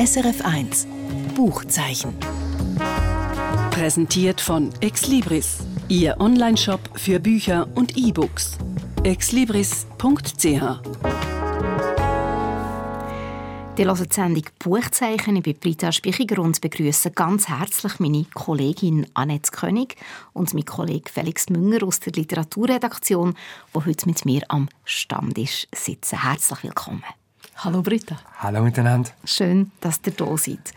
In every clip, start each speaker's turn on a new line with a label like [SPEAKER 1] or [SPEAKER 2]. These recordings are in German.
[SPEAKER 1] SRF1 Buchzeichen.
[SPEAKER 2] Präsentiert von Exlibris, Ihr Onlineshop für Bücher und E-Books. exlibris.ch
[SPEAKER 3] Ihr hört die Sendung Buchzeichen. Ich bin Britta Spichiger und begrüße ganz herzlich meine Kollegin Annette König und meinen Kollegen Felix Münger aus der Literaturredaktion, die heute mit mir am Stammtisch sitzen. Herzlich willkommen.
[SPEAKER 4] Hallo Britta.
[SPEAKER 5] Hallo miteinander.
[SPEAKER 3] Schön, dass ihr da seid.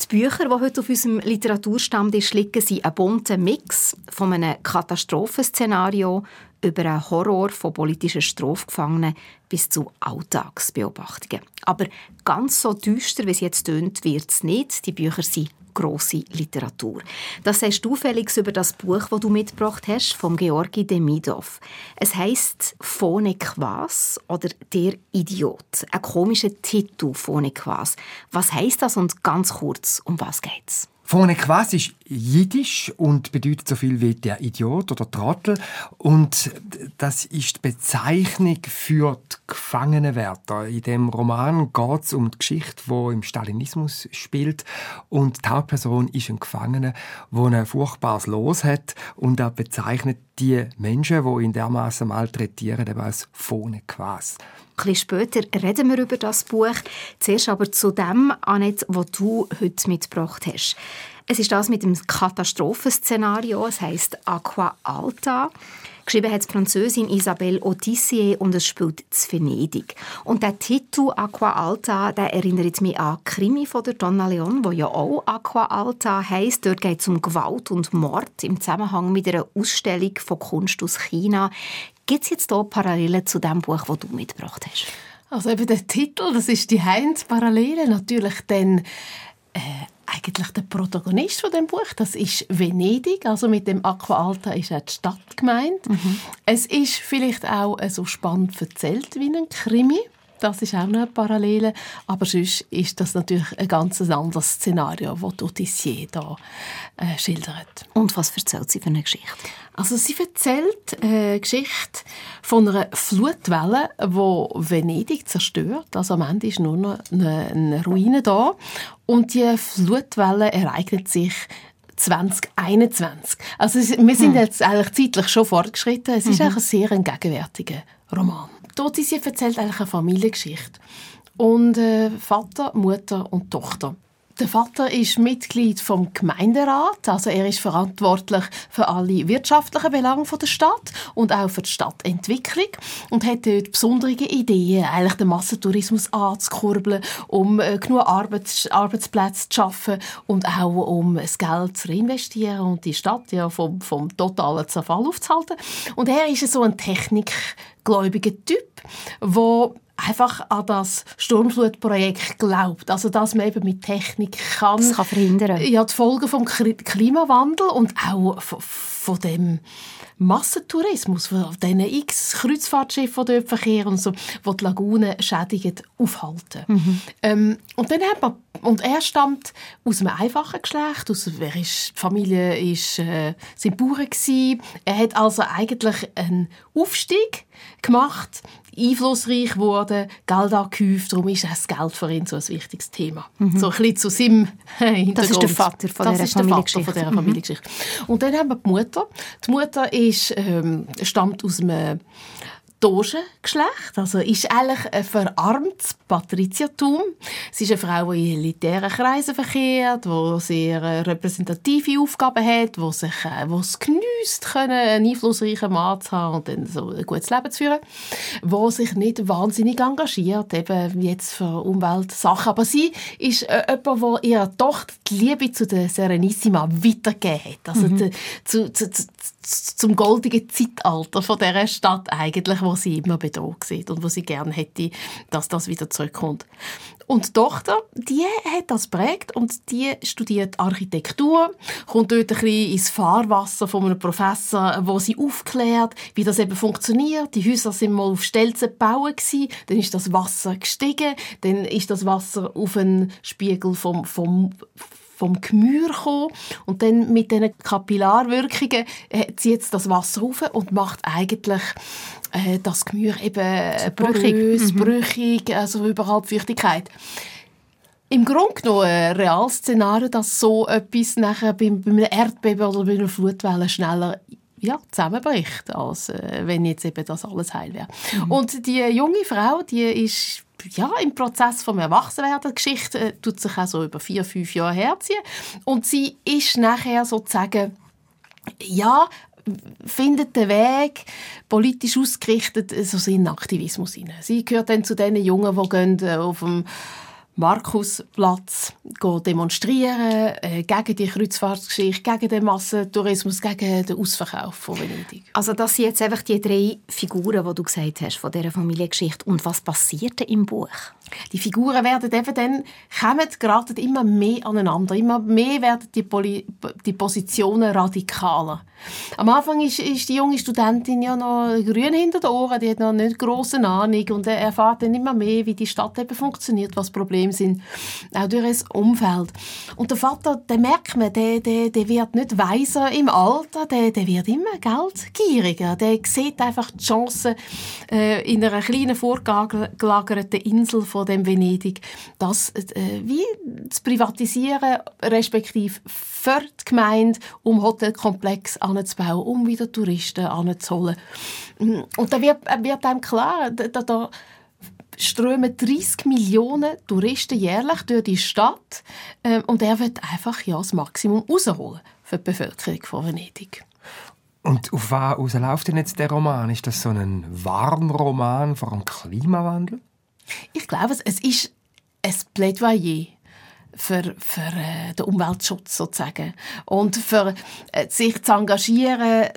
[SPEAKER 3] Die Bücher, die heute auf unserem Literaturstammtisch liegen, sind ein bunter Mix von einem Katastrophenszenario über einen Horror von politischen Strafgefangenen bis zu Alltagsbeobachtungen. Aber ganz so düster, wie es jetzt tönt, wird es nicht. Die Bücher sind grosse Literatur. Das sagst du, Felix, über das Buch, das du mitgebracht hast, vom Georgi Demidov. Es heißt «Phone Quas» oder «Der Idiot». Ein komischer Titel, «Phone Quas». Was heißt das und ganz kurz, um was geht's?
[SPEAKER 5] Vorne quasi ist Jiddisch und bedeutet so viel wie der Idiot oder Trottel. Und das ist die Bezeichnung für die Gefangenenwärter. In dem Roman geht es um die Geschichte, die im Stalinismus spielt. Und die Hauptperson ist ein Gefangener, der ein furchtbares Los hat. Und er bezeichnet die Menschen, die ihn dermaßen malträtieren, eben als Phone quasi.
[SPEAKER 3] Ein später reden wir über das Buch. Zuerst aber zu dem, Annette, was du heute mitgebracht hast. Es ist das mit dem Katastrophenszenario. Es heißt Aqua Alta. Geschrieben hat die Französin Isabelle Odyssee und es spielt zu Venedig. Und der Titel Aqua Alta, der erinnert mich an Krimi von der Donna Leon, wo ja auch Aqua Alta heisst. Dort geht es um Gewalt und Mord im Zusammenhang mit einer Ausstellung von Kunst aus China. Gibt es jetzt hier Parallelen zu dem Buch, das du mitgebracht hast?
[SPEAKER 4] Also eben der Titel, das ist die Heinz-Parallele. Natürlich dann äh, eigentlich der Protagonist von dem Buch, das ist Venedig, also mit dem Aqua Alta ist auch die Stadt gemeint. Mhm. Es ist vielleicht auch so spannend erzählt wie ein Krimi. Das ist auch noch eine Parallele. Aber sonst ist das natürlich ein ganz anderes Szenario, das die Odyssee hier äh, schildert.
[SPEAKER 3] Und was erzählt sie für eine Geschichte?
[SPEAKER 4] Also sie erzählt eine Geschichte von einer Flutwelle, die Venedig zerstört. Also am Ende ist nur noch eine, eine Ruine da. Und die Flutwelle ereignet sich 2021. Also wir sind hm. jetzt eigentlich zeitlich schon fortgeschritten. Es ist mhm. ein sehr ein gegenwärtiger Roman. Die Odyssee erzählt eigentlich eine Familiengeschichte. Und äh, Vater, Mutter und Tochter. Der Vater ist Mitglied vom Gemeinderat, also er ist verantwortlich für alle wirtschaftlichen Belange der Stadt und auch für die Stadtentwicklung und hat dort besondere Ideen, eigentlich den Massentourismus anzukurbeln, um äh, genug Arbeits Arbeitsplätze zu schaffen und auch um das Geld zu reinvestieren und die Stadt ja vom, vom totalen Zerfall aufzuhalten. Und er ist so ein technikgläubiger Typ, der einfach an das Sturmflutprojekt glaubt. Also, dass man eben mit Technik kann,
[SPEAKER 3] das kann verhindern.
[SPEAKER 4] Ja, die Folgen vom Klimawandel und auch von, von dem Massentourismus, von diesen x Kreuzfahrtschiffen, die dort verkehren und so, die die Lagunen schädigen, aufhalten. Mhm. Ähm, und dann hat man und er stammt aus einem einfachen Geschlecht, aus, er ist, die Familie ist, äh, sind Bauern gewesen. Er hat also eigentlich einen Aufstieg gemacht einflussreich geworden, Geld angehäuft, darum ist das Geld für ihn so ein wichtiges Thema. Mhm. So ein bisschen zu seinem Hintergrund.
[SPEAKER 3] Das ist der Vater von
[SPEAKER 4] das
[SPEAKER 3] dieser Familiengeschichte.
[SPEAKER 4] von dieser Familiengeschichte. Mhm. Und dann haben wir die Mutter. Die Mutter ist, ähm, stammt aus einem Dogengeschlecht, also ist eigentlich ein verarmtes Patriziertum. Sie ist eine Frau, die in elitären Kreisen verkehrt, die sehr äh, repräsentative Aufgaben hat, die sich, äh, die es geniesst, können, einen einflussreichen Mann zu haben und dann so ein gutes Leben zu führen, die sich nicht wahnsinnig engagiert, eben jetzt für Umweltsachen. Aber sie ist äh, jemand, der ihrer Tochter die Liebe zu der Serenissima weitergegeben hat. Also mhm. zu, zu, zu, zum goldigen Zeitalter von dieser Stadt eigentlich, wo sie immer bedroht sieht und wo sie gerne hätte, dass das wieder zurückkommt. Und die Tochter, die hat das prägt und die studiert Architektur, kommt dort ein bisschen ins Fahrwasser von einem Professor, wo sie aufklärt, wie das eben funktioniert. Die Häuser sind mal auf Stelzen gebaut gewesen, dann ist das Wasser gestiegen, dann ist das Wasser auf einen Spiegel vom, vom vom Gemüse gekommen und dann mit diesen Kapillarwirkungen äh, zieht das Wasser rauf und macht eigentlich äh, das Gemüse eben brüchig, mhm. brüchig, also überhaupt Feuchtigkeit. im Grunde genommen ein reales Szenario, dass so etwas nachher bei, bei einem Erdbeben oder bei einer Flutwelle schneller ja, zusammenbricht, als äh, wenn jetzt eben das alles heil wäre. Mhm. Und die junge Frau, die ist ja, im Prozess vom Erwachsenwerden. Die Geschichte äh, tut sich auch so über vier, fünf Jahre herziehen. Und sie ist nachher sozusagen, ja, findet den Weg, politisch ausgerichtet, so in den Aktivismus hinein. Sie gehört dann zu den Jungen, die gehen äh, auf dem Markusplatz demonstrieren äh, gegen die Kreuzfahrtsgeschichte, gegen den Massentourismus, gegen den Ausverkauf von Venedig.
[SPEAKER 3] Also das sind jetzt einfach die drei Figuren, die du gesagt hast von dieser Familiengeschichte. Und was passiert im Buch?
[SPEAKER 4] Die Figuren werden eben dann, kommen geraten immer mehr aneinander. Immer mehr werden die, Poli die Positionen radikaler. Am Anfang ist, ist, die junge Studentin ja noch grün hinter den Ohren, die hat noch nicht große Ahnung und er erfährt dann immer mehr, wie die Stadt eben funktioniert, was Probleme sind, auch durch das Umfeld. Und der Vater, der merkt man, der, der, der wird nicht weiser im Alter, der, der wird immer geldgieriger. Der sieht einfach die Chancen äh, in einer kleinen vorgelagerten Insel von dem Venedig, das äh, wie zu privatisieren, respektive für die Gemeinde, um Hotelkomplex anzubauen, um wieder Touristen anzuholen. Und da wird, wird einem klar, da, da strömen 30 Millionen Touristen jährlich durch die Stadt äh, und er wird einfach ja, das Maximum rausholen für die Bevölkerung von Venedig.
[SPEAKER 5] Und auf was läuft denn jetzt der Roman? Ist das so ein Warnroman vor dem Klimawandel?
[SPEAKER 4] Ich glaube, es ist ein Plädoyer für, für äh, den Umweltschutz sozusagen und für äh, sich zu engagieren.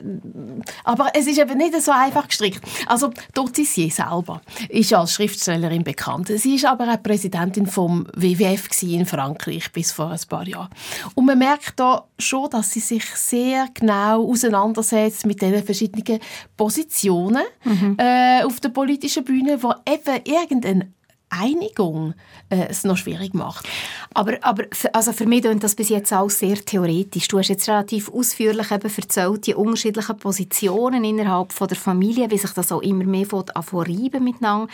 [SPEAKER 4] Aber es ist eben nicht so einfach gestrickt. Also Dotissier selber ist als Schriftstellerin bekannt. Sie ist aber auch Präsidentin vom WWF in Frankreich bis vor ein paar Jahren. Und man merkt da schon, dass sie sich sehr genau auseinandersetzt mit den verschiedenen Positionen mhm. äh, auf der politischen Bühne, wo eben irgendein Einigung äh, es noch schwierig macht.
[SPEAKER 3] Aber, aber also für mich klingt das bis jetzt auch sehr theoretisch. Du hast jetzt relativ ausführlich eben erzählt, die unterschiedlichen Positionen innerhalb von der Familie, wie sich das auch immer mehr von reiben miteinander.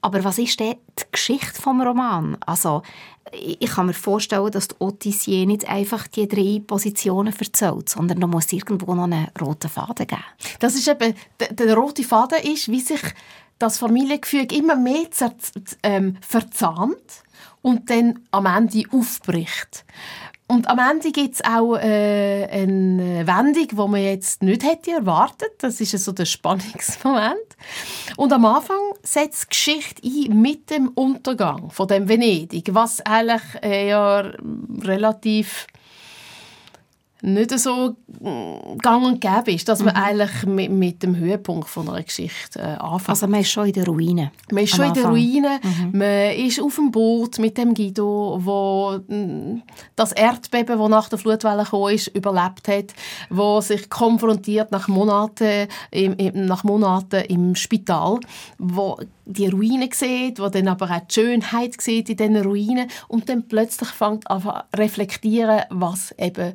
[SPEAKER 3] Aber was ist denn die Geschichte vom Roman? Also ich kann mir vorstellen, dass die Odyssee nicht einfach die drei Positionen erzählt, sondern da muss irgendwo noch einen roten Faden geben.
[SPEAKER 4] Das ist eben, der, der rote Faden ist, wie sich das Familiengefüge immer mehr ähm, verzahnt und dann am Ende aufbricht. Und am Ende gibt es auch äh, eine Wendung, die man jetzt nicht hätte erwartet. Das ist so der Spannungsmoment. Und am Anfang setzt die Geschichte ein mit dem Untergang von dem Venedig, was eigentlich äh, ja relativ nicht so mm, gang und gäbe ist, dass man mhm. eigentlich mit, mit, dem Höhepunkt von einer Geschichte äh, anfängt.
[SPEAKER 3] Also man ist schon in der Ruine.
[SPEAKER 4] Man ist schon in der Ruine. Mhm. Man ist auf dem Boot mit dem Guido, wo mm, das Erdbeben, das nach der Flutwelle kam, ist, überlebt hat, wo sich konfrontiert nach Monaten, im, im, nach Monaten im Spital, wo die Ruinen sieht, wo dann aber auch die Schönheit sieht in diesen Ruinen und dann plötzlich fängt an zu reflektieren, was eben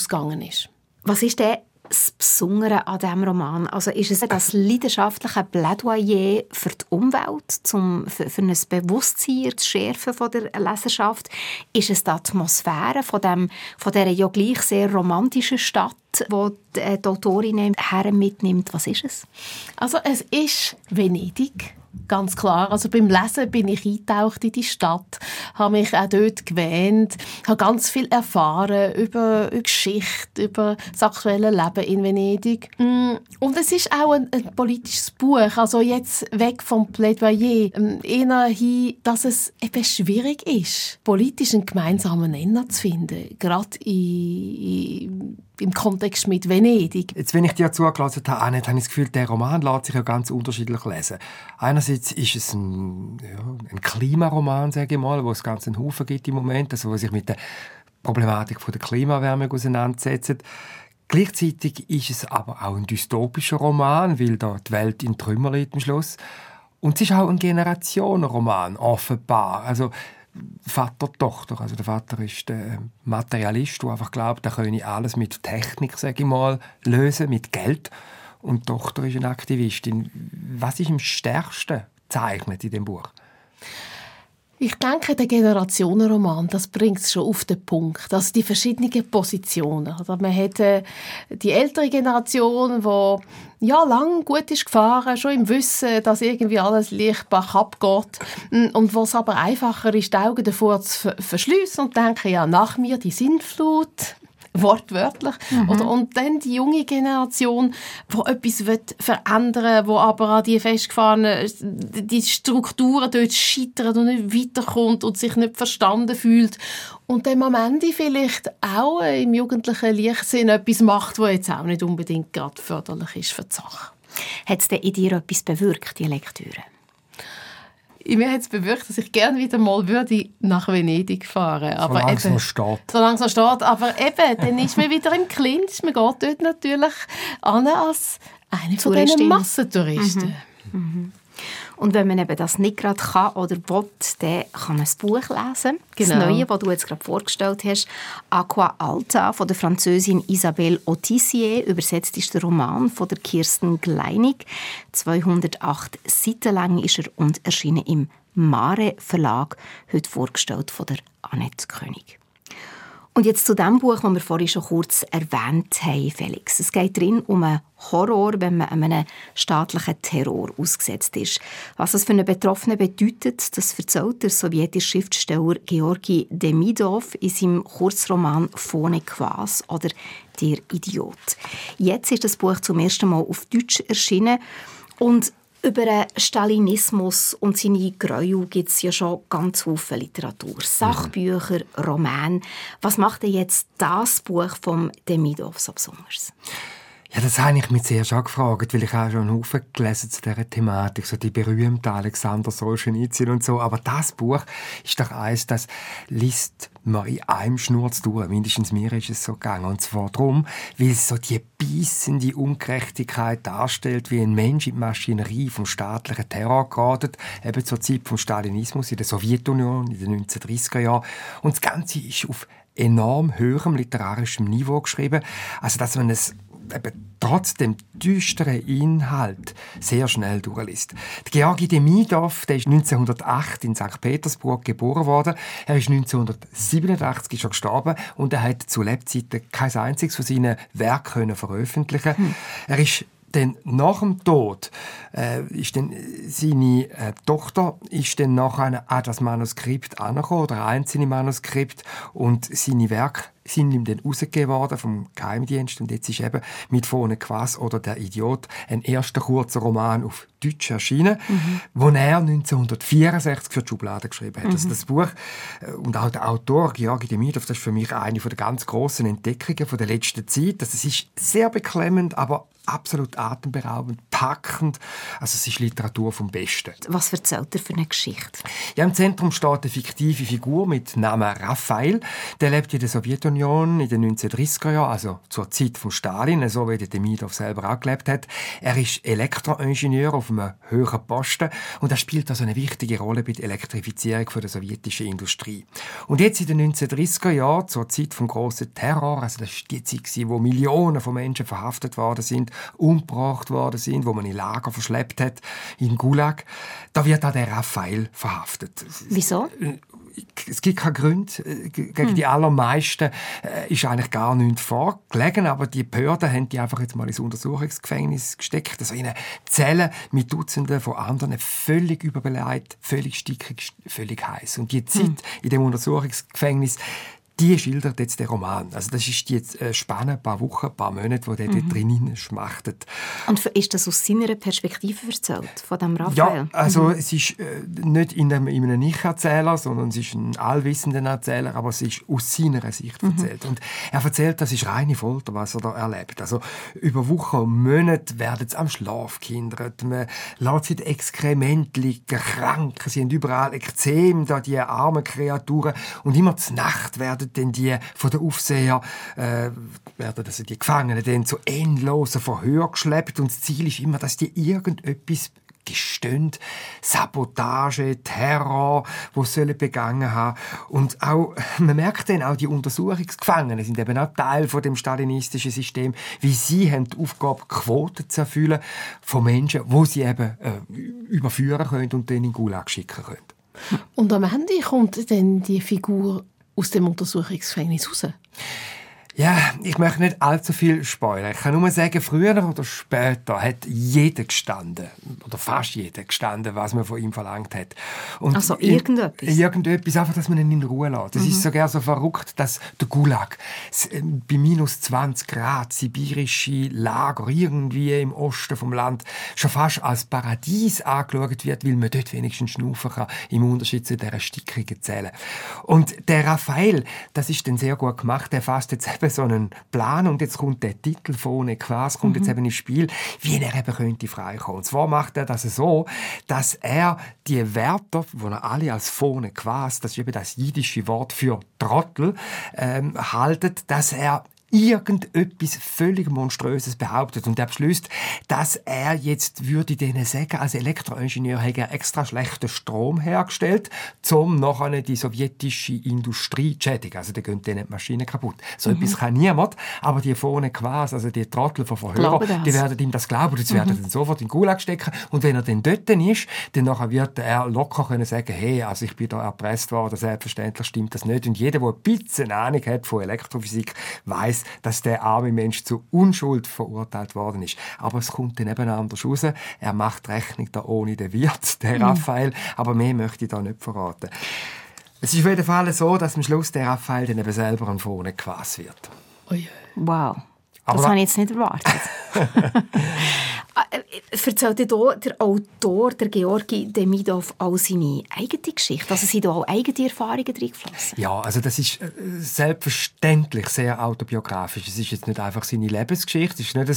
[SPEAKER 4] vorausgegangen ist.
[SPEAKER 3] Was ist denn das Besondere an diesem Roman? Also ist es das leidenschaftliche Plädoyer für die Umwelt, zum, für, für ein Bewusstsein zu schärfen von der Leserschaft? Ist es die Atmosphäre von, dem, von dieser ja gleich sehr romantischen Stadt, wo die, äh, die Autorin her mitnimmt? Was ist es?
[SPEAKER 4] Also es ist Venedig Ganz klar. Also beim Lesen bin ich eingetaucht in die Stadt, habe mich auch dort gewähnt, habe ganz viel erfahren über, über Geschichte, über das aktuelle Leben in Venedig. Mm, und es ist auch ein, ein politisches Buch, also jetzt weg vom Plädoyer, ähm, eher hin, dass es eben schwierig ist, politisch einen gemeinsamen Nenner zu finden, gerade in, in im Kontext mit Venedig.
[SPEAKER 5] Jetzt, wenn ich dir zugelassen habe, habe ich das Gefühl, der Roman lässt sich ja ganz unterschiedlich lesen. Einerseits ist es ein, ja, ein Klimaroman, sage ich mal, wo es ganz einen Haufen gibt im Moment, also wo sich mit der Problematik der Klimawärme auseinandersetzt. Gleichzeitig ist es aber auch ein dystopischer Roman, weil da die Welt in Trümmer liegt am Schluss. Und es ist auch ein Generationenroman, offenbar. Also Vater-Tochter. Also der Vater ist der Materialist, der einfach glaubt, er könne alles mit Technik, sage ich mal, lösen, mit Geld. Und die Tochter ist eine Aktivistin. Was ist am stärksten gezeichnet in dem Buch?
[SPEAKER 4] Ich denke, der Generationenroman, das bringt es schon auf den Punkt. Also die verschiedenen Positionen. Oder man hat äh, die ältere Generation, die ja lang gut ist gefahren, schon im Wissen, dass irgendwie alles leicht abgeht mm, und was aber einfacher ist, die Augen davor zu verschließen und denken, ja nach mir die Sinnflut, wortwörtlich. Mhm. Oder, und dann die junge Generation, die etwas verändern will, die aber an die festgefahrenen die Strukturen dort scheitert und nicht weiterkommt und sich nicht verstanden fühlt. Und dann am Ende vielleicht auch im jugendlichen Leichtsinn etwas macht, was jetzt auch nicht unbedingt gerade förderlich ist für die Sache.
[SPEAKER 3] Hat es denn in dir etwas bewirkt, die Lektüre?
[SPEAKER 4] Ich mir jetzt bewirkt, dass ich gerne wieder mal würde nach Venedig fahren.
[SPEAKER 5] Aber solange es noch steht.
[SPEAKER 4] Solange es noch steht. Aber eben, dann ist man wieder im Clinch. Man geht dort natürlich an als eine von diesen Massentouristen. Mhm. Mhm.
[SPEAKER 3] Und wenn man eben das nicht gerade kann oder will, dann kann man das Buch lesen. Genau. Das Neue, das du jetzt gerade vorgestellt hast, «Aqua Alta» von der Französin Isabelle Autissier. Übersetzt ist der Roman von der Kirsten Gleinig. 208 Seiten lang ist er und erschienen im Mare Verlag, heute vorgestellt von der Annette König. Und jetzt zu dem Buch, das wir vorhin schon kurz erwähnt haben, Felix. Es geht drin um einen Horror, wenn man einem staatlichen Terror ausgesetzt ist. Was das für einen Betroffenen bedeutet, das erzählt der sowjetische Schriftsteller Georgi Demidov in seinem Kurzroman «Phone Quas» oder «Der Idiot». Jetzt ist das Buch zum ersten Mal auf Deutsch erschienen und über den Stalinismus und seine Gräuel gibt es ja schon ganz viele Literatur. Sachbücher, Romane. Was macht denn jetzt das Buch vom Demidov so besonders?
[SPEAKER 5] Ja, das habe ich mich sehr schon gefragt, weil ich auch schon einen Haufen gelesen zu dieser Thematik, so die berühmte Alexander Solzhenitsyn und so. Aber das Buch ist doch eins, das liest man in einem Schnurz durch. Mindestens mir ist es so gegangen. Und zwar darum, weil es so die beißende Ungerechtigkeit darstellt, wie ein Mensch in die Maschinerie vom staatlichen Terror geratet, eben zur Zeit vom Stalinismus in der Sowjetunion in den 1930er Jahren. Und das Ganze ist auf enorm höherem literarischem Niveau geschrieben. Also, dass man es eben trotz dem düsteren Inhalt sehr schnell durchliest. Der Georgi Demidov, der ist 1908 in St. Petersburg geboren worden. Er ist 1987 schon gestorben und er hat zu Lebzeiten kein einziges von seinen Werken veröffentlichen. Hm. Er ist denn nach dem Tod äh, ist dann seine äh, Tochter ist dann nachher an das Manuskript angekommen, oder ein einzelne Manuskript und seine Werke sind ihm dann rausgegeben worden vom Geheimdienst und jetzt ist eben mit «Vorne Quas» oder «Der Idiot» ein erster kurzer Roman auf Deutsch erschienen, mhm. wo er 1964 für die Schublade geschrieben hat. Also mhm. Also das Buch äh, und auch der Autor Georgi Demidov, das ist für mich eine der ganz großen Entdeckungen von der letzten Zeit. Das ist sehr beklemmend, aber absolut atemberaubend, packend. Also es ist Literatur vom Besten.
[SPEAKER 3] Was erzählt er für eine Geschichte?
[SPEAKER 5] Ja, im Zentrum steht eine fiktive Figur mit Namen Raphael. Der lebt in der Sowjetunion in den 1930er Jahren, also zur Zeit von Stalin, so wie der Demidov selber auch gelebt hat. Er ist Elektroingenieur auf einem höheren Posten und er spielt also eine wichtige Rolle bei der Elektrifizierung der sowjetischen Industrie. Und jetzt in den 1930er Jahren, zur Zeit vom großen Terror, also das war die Zeit, wo Millionen von Menschen verhaftet worden sind, umgebracht worden sind, wo man in Lager verschleppt hat, in Gulag, da wird auch der Raphael verhaftet.
[SPEAKER 3] Wieso?
[SPEAKER 5] Es gibt keine Gründe. Äh, gegen hm. die allermeisten äh, ist eigentlich gar nichts vorgelegen, aber die Behörden haben die einfach jetzt mal ins Untersuchungsgefängnis gesteckt, also in eine Zelle mit Dutzenden von anderen, völlig überbeleidigt, völlig stickig, völlig heiß. Und die Zeit hm. in dem Untersuchungsgefängnis, die schildert jetzt der Roman. Also das ist die äh, Spanne, ein paar Wochen, ein paar Monate, wo der mhm. dort drinnen schmachtet.
[SPEAKER 3] Und ist das aus seiner Perspektive erzählt, von dem Raphael?
[SPEAKER 5] Ja, also mhm. es ist äh, nicht in einem, in einem Ich-Erzähler, sondern es ist ein allwissender Erzähler, aber es ist aus seiner Sicht mhm. erzählt. Und er erzählt, das ist reine Folter, was er da erlebt. Also über Wochen und Monate werden sie am Schlaf gehindert, man lässt sie Exkrement liegen, krank, sie haben überall Ekzem, da die armen Kreaturen und immer zur Nacht werden dann die von der Aufseher, äh, werden also die Gefangenen dann zu endlosen Verhör geschleppt. Und das Ziel ist immer, dass die irgendetwas gestehen, Sabotage, Terror, wo sollen begangen haben. Und auch man merkt dann auch die Untersuchungsgefangenen sind eben auch Teil von dem stalinistischen System, wie sie haben die Aufgabe Quoten zu erfüllen von Menschen, wo sie eben äh, überführen können und dann in Gulag schicken können.
[SPEAKER 4] Und am Ende kommt dann die Figur aus dem Untersuchungsgefängnis raus.
[SPEAKER 5] Ja, ich möchte nicht allzu viel spoilern. Ich kann nur sagen, früher oder später hat jeder gestanden, oder fast jeder gestanden, was man von ihm verlangt hat.
[SPEAKER 3] Und also irgendetwas?
[SPEAKER 5] Irgendetwas, einfach, dass man ihn in Ruhe lässt. Es mhm. ist sogar so verrückt, dass der Gulag äh, bei minus 20 Grad sibirische Lager irgendwie im Osten vom Land schon fast als Paradies angeschaut wird, weil man dort wenigstens schnaufen kann, im Unterschied zu dieser stickigen Zellen. Und der Raphael, das ist dann sehr gut gemacht, der fasst jetzt eben so einen Plan und jetzt kommt der Titel vorne quasi, kommt mhm. jetzt eben ins Spiel, wie er eben könnte freikommen. Und zwar macht er das so, dass er die Wörter, die er alle als vorne quasi, das ist eben das jiddische Wort für Trottel, ähm, haltet, dass er irgendetwas völlig Monströses behauptet und er beschließt, dass er jetzt würde denen sagen, als Elektroingenieur hätte er extra schlechten Strom hergestellt, um nachher die sowjetische Industrie zu schädigen. Also da gehen denen die Maschinen kaputt. So mhm. etwas kann niemand, aber die vorne quasi, also die Trottel von Verhörer, die werden ihm das glauben und sie mhm. werden dann sofort in den Gulag stecken und wenn er dann dort ist, dann nachher wird er locker können sagen, hey, also ich bin da erpresst worden, selbstverständlich stimmt das nicht und jeder, der ein bisschen Ahnung hat von Elektrophysik, weiß weiß, dass der arme Mensch zu Unschuld verurteilt worden ist. Aber es kommt dann eben anders raus. Er macht Rechnung da ohne den Wirt, der mhm. Raphael. Aber mehr möchte ich da nicht verraten. Es ist auf jeden Fall so, dass am Schluss der Raphael dann eben selber an vorne quasi wird.
[SPEAKER 3] Wow. Das habe ich jetzt nicht erwartet. Äh, erzählt hier der Autor, der Georgi Demidov, auch seine eigene Geschichte? Also sind da auch eigene Erfahrungen reingeflossen?
[SPEAKER 5] Ja, also das ist äh, selbstverständlich sehr autobiografisch. Es ist jetzt nicht einfach seine Lebensgeschichte, es ist nicht,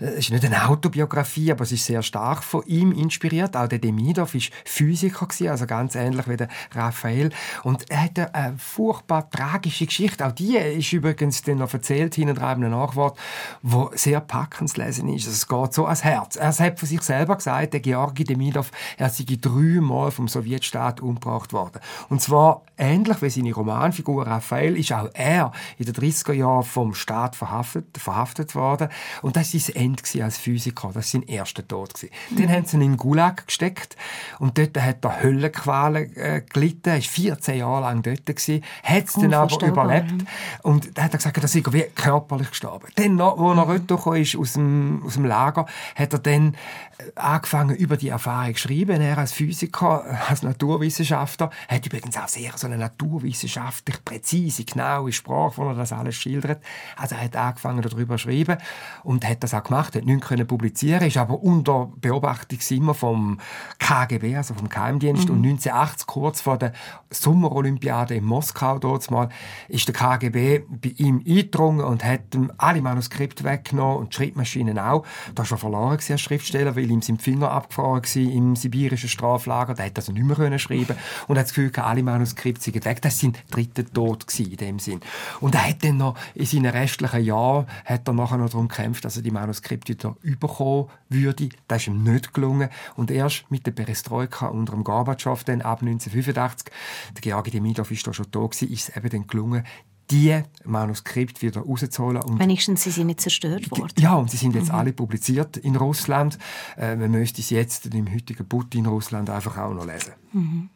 [SPEAKER 5] ein, äh, es ist nicht eine Autobiografie, aber es ist sehr stark von ihm inspiriert. Auch der Demidov war Physiker, also ganz ähnlich wie der Raphael. Und er hat eine furchtbar tragische Geschichte. Auch die ist übrigens dann noch erzählt, hinten dran einem Nachwort, wo sehr packend zu lesen ist. Es geht so als Herz. Er hat von sich selber gesagt, der Georgi Demidov, er sei dreimal vom Sowjetstaat umgebracht worden. Und zwar ähnlich wie seine Romanfigur Raphael ist auch er in den 30er Jahren vom Staat verhaftet, verhaftet worden. Und das war sein Ende als Physiker. Das war sein erster Tod. Mhm. Dann haben sie ihn in den Gulag gesteckt und dort hat er Höllenqualen äh, gelitten. Er war 14 Jahre lang dort. Gewesen, hat es dann aber überlebt. Und dann hat er gesagt, dass er wie körperlich gestorben. Dann, als er retourgekommen ist aus dem, aus dem Lager, hat er dann äh, angefangen, über die Erfahrung zu schreiben. Er als Physiker, äh, als Naturwissenschaftler, hat übrigens auch sehr so eine naturwissenschaftlich präzise, genaue Sprache, wo er das alles schildert. Also er hat angefangen, darüber zu schreiben und hat das auch gemacht, hat nichts können publizieren, ist aber unter Beobachtung immer vom KGB, also vom Geheimdienst. Mhm. Und 1980, kurz vor der Sommerolympiade in Moskau, dort mal, ist der KGB bei ihm eingedrungen und hat ihm alle Manuskripte weggenommen und die Schreibmaschinen auch. Da war er verloren als Schriftsteller, weil ihm sein Finger abgefahren war im sibirischen Straflager. Der hat also nicht mehr schreiben und hat das Gefühl, alle Manuskripte sind weg. Das war sein dritter Tod in dem Sinn. Und er hat dann noch in seinen restlichen Jahren hat er nachher noch darum gekämpft, dass er die Manuskripte wieder überkommen würde. Das ist ihm nicht gelungen. Und erst mit der Perestroika unter dem Gorbatschow, dann ab 1985, der Georgi Demidov ist da schon da gewesen, ist es eben dann gelungen, die Manuskripte wieder rauszuholen.
[SPEAKER 3] Und Wenigstens sie sind nicht zerstört worden.
[SPEAKER 5] Ja, und sie sind jetzt mhm. alle publiziert in Russland. Äh, man müsste sie jetzt im heutigen Putin-Russland einfach auch noch lesen. Mhm.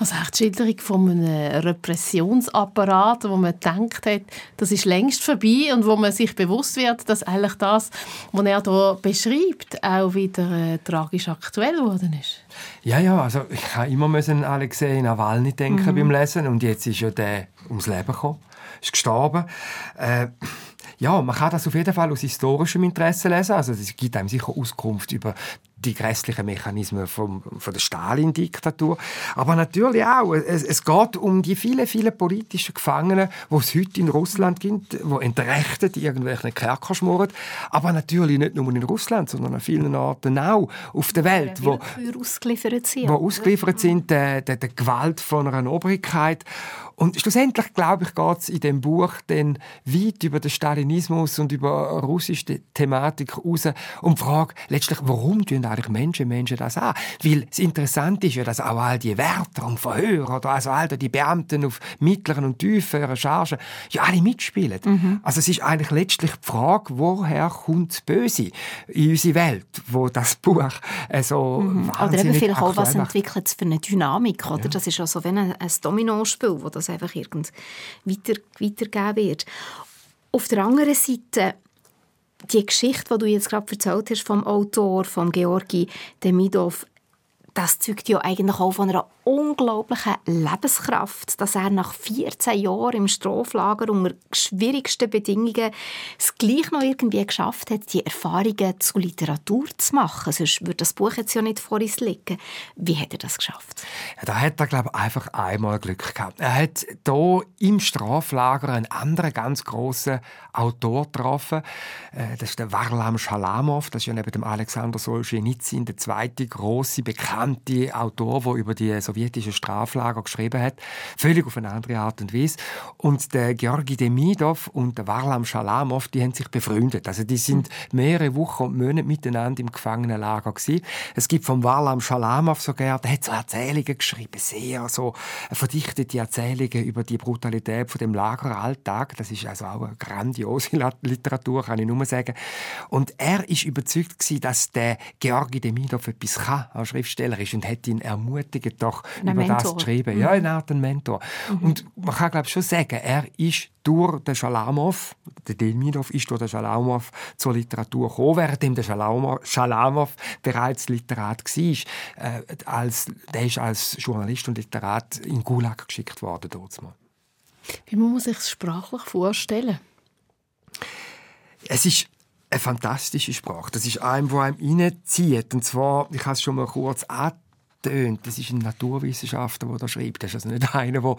[SPEAKER 4] Also echt Schilderung von einem Repressionsapparat, wo man denkt hat, das ist längst vorbei und wo man sich bewusst wird, dass eigentlich das, was er hier beschreibt, auch wieder äh, tragisch aktuell geworden ist.
[SPEAKER 5] Ja, ja, also ich habe immer müssen an Alexei Nawalny denken mhm. beim Lesen und jetzt ist ja der ums Leben gekommen, ist gestorben. Äh, ja, man kann das auf jeden Fall aus historischem Interesse lesen. Also es gibt einem sicher Auskunft über die grässlichen Mechanismen vom, von der Stalin-Diktatur. Aber natürlich auch, es, es, geht um die vielen, vielen politischen Gefangenen, die es heute in Russland gibt, die entrechtet irgendwelche Kerker schmoren. Aber natürlich nicht nur in Russland, sondern an vielen Orten auch auf der Welt,
[SPEAKER 3] wo, ausgeliefert sind.
[SPEAKER 5] Wo ausgeliefert sind der, der, der Gewalt von einer Obrigkeit. Und schlussendlich, glaube ich, geht es in dem Buch dann weit über den Stalinismus und über russische Thematik raus um die Frage, letztlich, warum tun eigentlich Menschen, Menschen das an. Weil das Interessante ist ja, dass auch all die Wärter und Verhörer oder also all die Beamten auf mittleren und tieferen Chargen ja alle mitspielen. Mhm. Also es ist eigentlich letztlich die Frage, woher kommt das Böse in unsere Welt, wo das Buch äh, so mhm.
[SPEAKER 3] Oder eben vielleicht auch, was entwickelt es für eine Dynamik, oder? Ja. Das ist ja so wie ein, ein Dominospiel, wo das einfach irgend weiter, weitergegeben wird. Auf der anderen Seite die Geschichte, die du jetzt gerade erzählt hast vom Autor, von Georgi Demidov, das zeugt ja eigentlich auch von einer unglaublichen Lebenskraft, dass er nach 14 Jahren im Straflager unter schwierigsten Bedingungen es gleich noch irgendwie geschafft hat, die Erfahrungen zu Literatur zu machen. Sonst würde das Buch jetzt ja nicht vor uns liegen. Wie hat er das geschafft?
[SPEAKER 5] Ja, da hat er, glaube ich, einfach einmal Glück gehabt. Er hat hier im Straflager einen anderen ganz grossen Autor getroffen. Äh, das ist der Varlam Shalamov. Das ist ja neben dem Alexander Solzhenitsyn der zweite große bekannte Autor, der über die sowjetische Straflager geschrieben hat. Völlig auf eine andere Art und Weise. Und der Georgi Demidov und der Varlam Shalamov, die haben sich befreundet. Also die sind mehrere Wochen und Monate miteinander im Gefangenenlager gewesen. Es gibt vom Varlam Shalamov sogar, der hat so Erzählungen geschrieben, sehr so verdichtete Erzählungen über die Brutalität von dem Lageralltag. Das ist also auch eine grandiose Literatur, kann ich nur sagen. Und er ist überzeugt gewesen, dass der Georgi Demidov etwas kann, als Schriftsteller ist und hat ihn ermutigt, doch ein über Mentor. das geschrieben. Mhm. Ja, eine Art ein Mentor. Mhm. Und man kann glaube schon sagen, er ist durch den Schalamow, der Delminov ist durch den Schalamow zur Literatur gekommen, während der Schalamow, bereits Literat war. Äh, als, der ist als Journalist und Literat in Gulag geschickt worden. Dort mal.
[SPEAKER 4] Wie muss man sich das sprachlich vorstellen?
[SPEAKER 5] Es ist eine fantastische Sprache. Das ist einem, der einem reinzieht. Und zwar, ich habe es schon mal kurz angetönt, das ist ein Naturwissenschaftler, der da schreibt. Das ist also nicht einer, der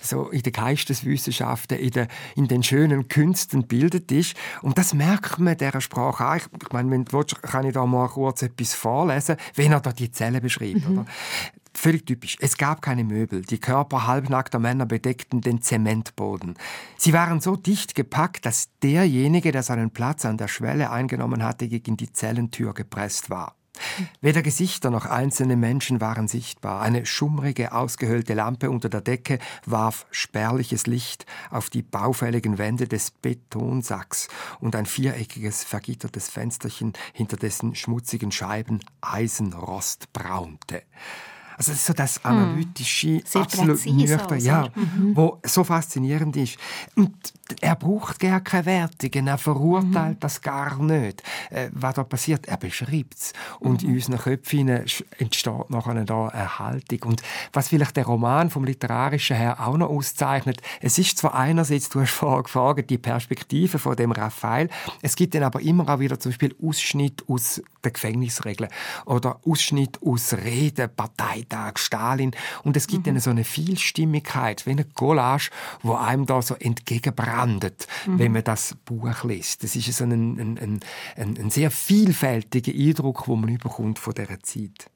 [SPEAKER 5] so in den Geisteswissenschaften, in den, in den schönen Künsten bildet ist. Und das merkt man dieser Sprache auch. Ich meine, wenn du willst, kann ich da mal kurz etwas vorlesen, wenn er da die Zellen beschreibt. Mhm. Völlig typisch. Es gab keine Möbel. Die Körper halbnackter Männer bedeckten den Zementboden. Sie waren so dicht gepackt, dass derjenige, der seinen Platz an der Schwelle eingenommen hatte, gegen die Zellentür gepresst war. Weder Gesichter noch einzelne Menschen waren sichtbar. Eine schummrige, ausgehöhlte Lampe unter der Decke warf spärliches Licht auf die baufälligen Wände des Betonsacks und ein viereckiges, vergittertes Fensterchen, hinter dessen schmutzigen Scheiben Eisenrost braunte. Also das ist so das hm. analytische,
[SPEAKER 3] Sehr
[SPEAKER 5] absolut nüchtern, ja, mhm. wo so faszinierend ist. Und er braucht gar keine Wertungen, er verurteilt mhm. das gar nicht. Äh, was da passiert, er beschreibt es. Und mhm. in unseren Köpfen entsteht nachher da eine Haltung. Und was vielleicht der Roman vom Literarischen her auch noch auszeichnet, es ist zwar einerseits, du hast vorher gefragt, die Perspektive von dem Raphael, es gibt dann aber immer auch wieder zum Beispiel Ausschnitt aus den Gefängnisregeln oder Ausschnitt aus Reden, Parteitag, Stalin. Und es gibt mhm. dann so eine Vielstimmigkeit, wie eine Collage, wo einem da so entgegenbrandet, mhm. wenn man das Buch liest. Das ist so ein, ein, ein, ein sehr vielfältiger Eindruck, wo man überkommt von dieser Zeit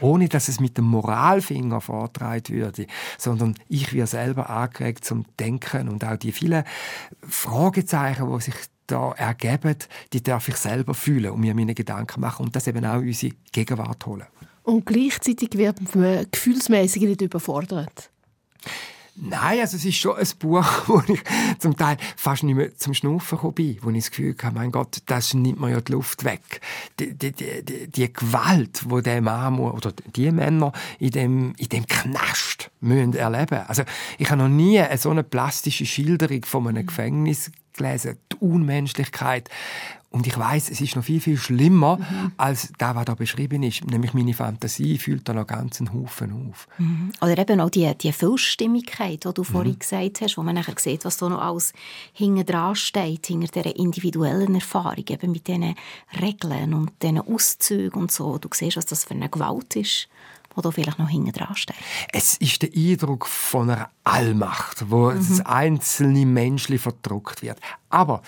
[SPEAKER 5] ohne dass es mit dem Moralfinger vortragen würde, sondern ich werde selber angeregt zum Denken und auch die vielen Fragezeichen, die sich da ergeben, die darf ich selber fühlen und mir meine Gedanken machen und das eben auch in unsere Gegenwart holen.
[SPEAKER 4] Und gleichzeitig wird man gefühlsmäßig nicht überfordert.
[SPEAKER 5] Nein, also es ist schon ein Buch, wo ich zum Teil fast nicht mehr zum Schnaufen bin, wo ich das Gefühl habe, mein Gott, das nimmt mir ja die Luft weg. Die, die, die, die Gewalt, wo der Mann oder die Männer in dem, in dem Knast müssen erleben. Also ich habe noch nie so eine plastische Schilderung von einem Gefängnis gelesen. Die Unmenschlichkeit und ich weiß, es ist noch viel, viel schlimmer mhm. als das, was da beschrieben ist. Nämlich meine Fantasie fühlt da noch ganz einen Haufen auf.
[SPEAKER 3] Mhm. Oder eben auch die, die Vielstimmigkeit, die du mhm. vorhin gesagt hast, wo man nachher sieht, was da noch alles hinten dran steht, hinter dieser individuellen Erfahrung, eben mit diesen Regeln und diesen Auszügen und so. Du siehst, was das für eine Gewalt ist wo da vielleicht noch hinten dran steht.
[SPEAKER 5] Es ist der Eindruck von einer Allmacht, wo mhm. das einzelne Menschli verdruckt wird. Aber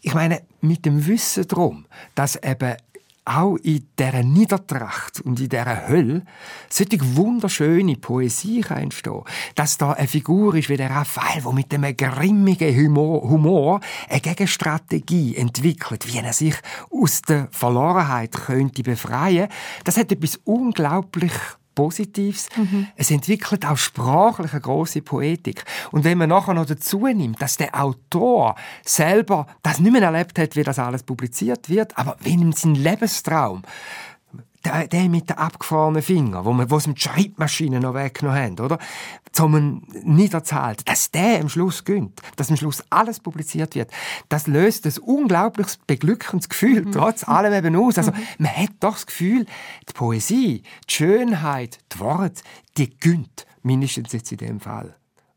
[SPEAKER 5] ich meine, mit dem Wissen darum, dass eben auch in dieser Niedertracht und in dieser Hölle solche wunderschöne Poesie entstehen Dass da eine Figur ist wie der Raphael, der mit einem grimmigen Humor, Humor eine Gegenstrategie entwickelt, wie er sich aus der Verlorenheit könnte befreien. Das hat etwas unglaublich Positives. Mhm. Es entwickelt auch sprachlich eine grosse Poetik. Und wenn man nachher noch dazu nimmt, dass der Autor selber das nicht mehr erlebt hat, wie das alles publiziert wird, aber wenn ihm sein Lebenstraum der, der mit den abgefahrenen Fingern, wo, man, wo sie die Schreibmaschine noch weggenommen haben, oder? Zum niederzahlt, dass der am Schluss gönnt, dass am Schluss alles publiziert wird, das löst ein unglaubliches beglückendes Gefühl, mhm. trotz allem eben aus. Also, mhm. man hat doch das Gefühl, die Poesie, die Schönheit, die Worte, die gönnt, mindestens jetzt in dem Fall,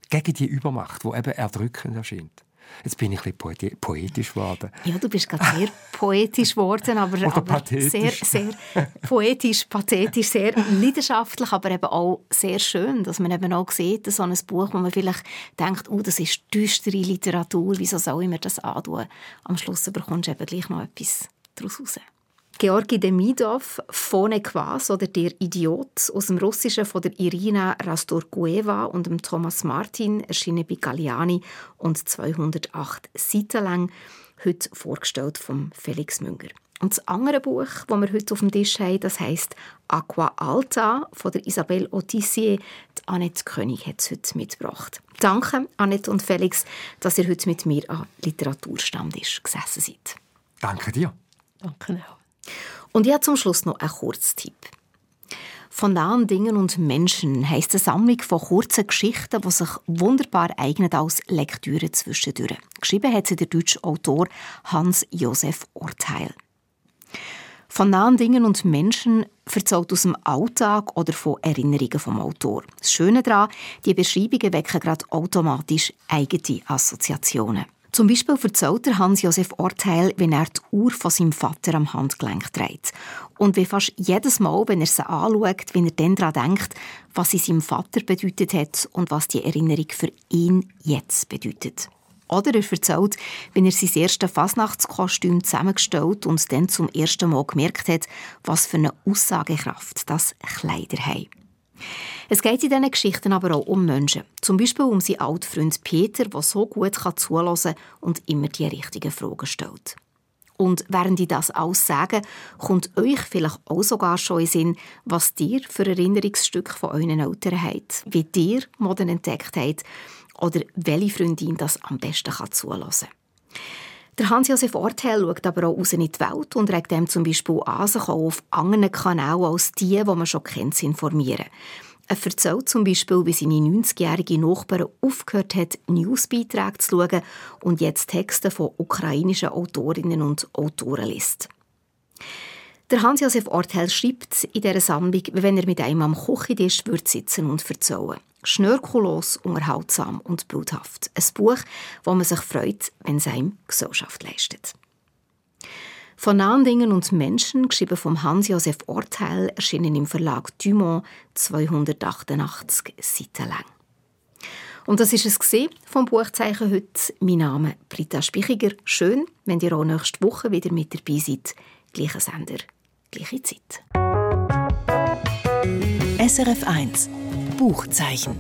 [SPEAKER 5] gegen die Übermacht, die eben erdrückend erscheint. Jetzt bin ich ein bisschen poetisch geworden.
[SPEAKER 3] Ja, du bist gerade sehr poetisch geworden, aber, aber sehr, sehr poetisch, pathetisch, sehr leidenschaftlich, aber eben auch sehr schön, dass man eben auch sieht, so ein Buch, wo man vielleicht denkt, oh, das ist düstere Literatur, wieso soll ich mir das antun? Am Schluss bekommst du eben gleich noch etwas daraus raus. Georgi Demidov, Phone Quas oder Der Idiot aus dem Russischen von der Irina Rastorgueva und dem Thomas Martin, erschienen bei Galliani und 208 Seiten lang, heute vorgestellt vom Felix Münger. Und das andere Buch, das wir heute auf dem Tisch haben, das heisst Aqua Alta von der Isabelle Otissier. Die Annette König hat es heute mitgebracht. Danke, Annette und Felix, dass ihr heute mit mir an Literaturstammtisch gesessen seid.
[SPEAKER 5] Danke dir.
[SPEAKER 4] Danke auch.
[SPEAKER 3] Und ja, zum Schluss noch ein Kurztipp. Von nahen Dingen und Menschen heisst eine Sammlung von kurzen Geschichten, die sich wunderbar eignen als Lektüre zwischendurch. Geschrieben hat sie der deutsche Autor Hans-Josef Orteil. Von nahen Dingen und Menschen erzählt aus dem Alltag oder von Erinnerungen vom Autor. Das Schöne daran, die Beschreibungen wecken gerade automatisch eigene Assoziationen. Zum Beispiel erzählt Hans-Josef Orteil, wenn er die Uhr von seinem Vater am Handgelenk trägt. Und wie fast jedes Mal, wenn er sie anschaut, wenn er dann daran denkt, was sie seinem Vater bedeutet hat und was die Erinnerung für ihn jetzt bedeutet. Oder er erzählt, wenn er sein erstes Fasnachtskostüm zusammengestellt und dann zum ersten Mal gemerkt hat, was für eine Aussagekraft das Kleider haben. Es geht in diesen Geschichten aber auch um Menschen. Zum Beispiel um seinen alten Freund Peter, der so gut zulassen kann und immer die richtigen Fragen stellt. Und während ich das alles sage, kommt euch vielleicht auch sogar schon in Sinn, was dir für Erinnerungsstücke von euren Eltern habt, wie dir Moden entdeckt habt oder welche Freundin das am besten zulassen kann. Der Hans-Josef Ortel schaut aber auch raus in die Welt und regt dem zum Beispiel an, sich auch auf anderen Kanälen als die, die man schon kennt, zu informieren. Er erzählt zum Beispiel, wie seine 90-jährige Nachbarin aufgehört hat, Newsbeiträge zu schauen und jetzt Texte von ukrainischen Autorinnen und Autoren liest. Der Hans-Josef Ortel schreibt in dieser Sammlung, wie wenn er mit einem am Küchentisch sitzen und erzählen Schnörkellos, unterhaltsam und bluthaft. Ein Buch, wo man sich freut, wenn es einem Gesellschaft leistet. Von nahen Dingen und Menschen, geschrieben vom Hans-Josef Orteil, erschienen im Verlag Dumont 288 Seiten lang. Und das ist es vom Buchzeichen heute. Mein Name ist Britta Spichiger. Schön, wenn ihr auch nächste Woche wieder mit dabei seid. Gleicher Sender, gleiche Zeit.
[SPEAKER 1] SRF 1 Buchzeichen.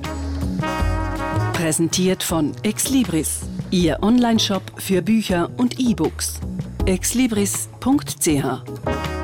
[SPEAKER 2] Präsentiert von Exlibris, Ihr Onlineshop für Bücher und E-Books exlibris.ch